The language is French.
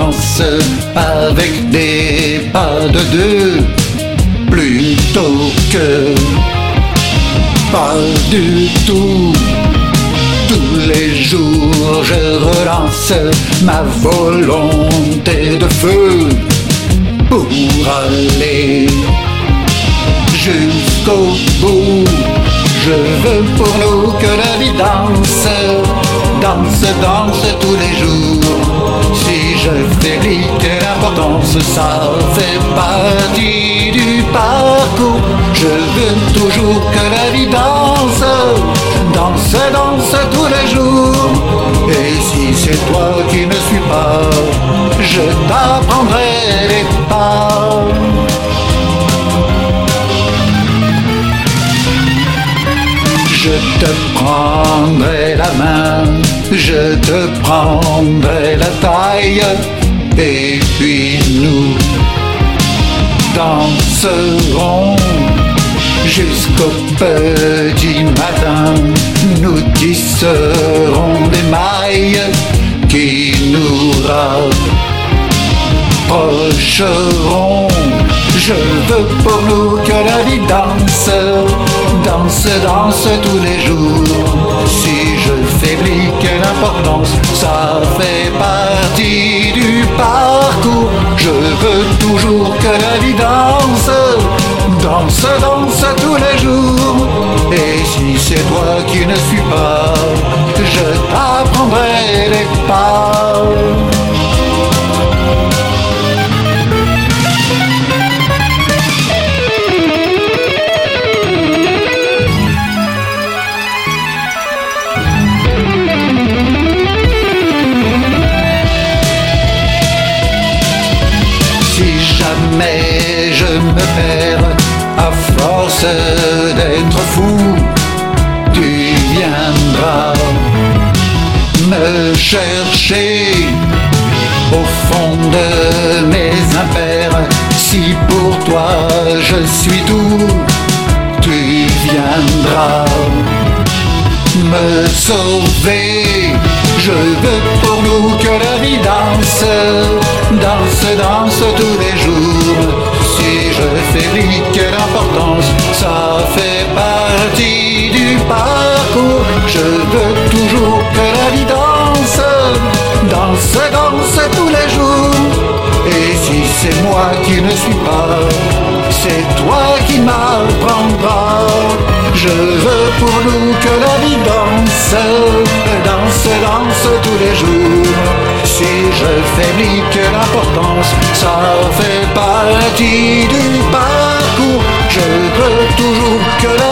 danse avec des pas de deux plutôt que pas du tout. Tous les jours je relance ma volonté de feu pour aller jusqu'au bout. Je veux pour nous que la vie danse, danse, danse tous les jours. Si je faiblis, quelle importance ça fait partie du parcours. Je veux toujours que la vie danse, danse, danse tous les jours. Et si c'est toi qui ne suis pas, je t'apprendrai les pas. Je te prendrai la main, je te prendrai la taille, et puis nous danserons jusqu'au petit matin. Nous tisserons des mailles qui nous rapprocheront. Je veux pour nous que la vie danse, danse, danse tous les jours. Je faiblis, quelle importance, ça fait partie du parcours. Je veux toujours que la vie danse, danse, danse tous les jours. Et si c'est toi qui ne suis pas, je t'apprendrai les pas. D'être fou, tu viendras me chercher au fond de mes impairs. Si pour toi je suis tout, tu viendras me sauver. Je veux pour nous que la vie danse, danse, danse tous les jours. Si je faiblis, quelle importance, qui ne suis pas, c'est toi qui m'apprendras. Je veux pour nous que la vie danse, danse, danse tous les jours. Si je faiblis, que l'importance, ça fait partie du parcours. Je veux toujours que la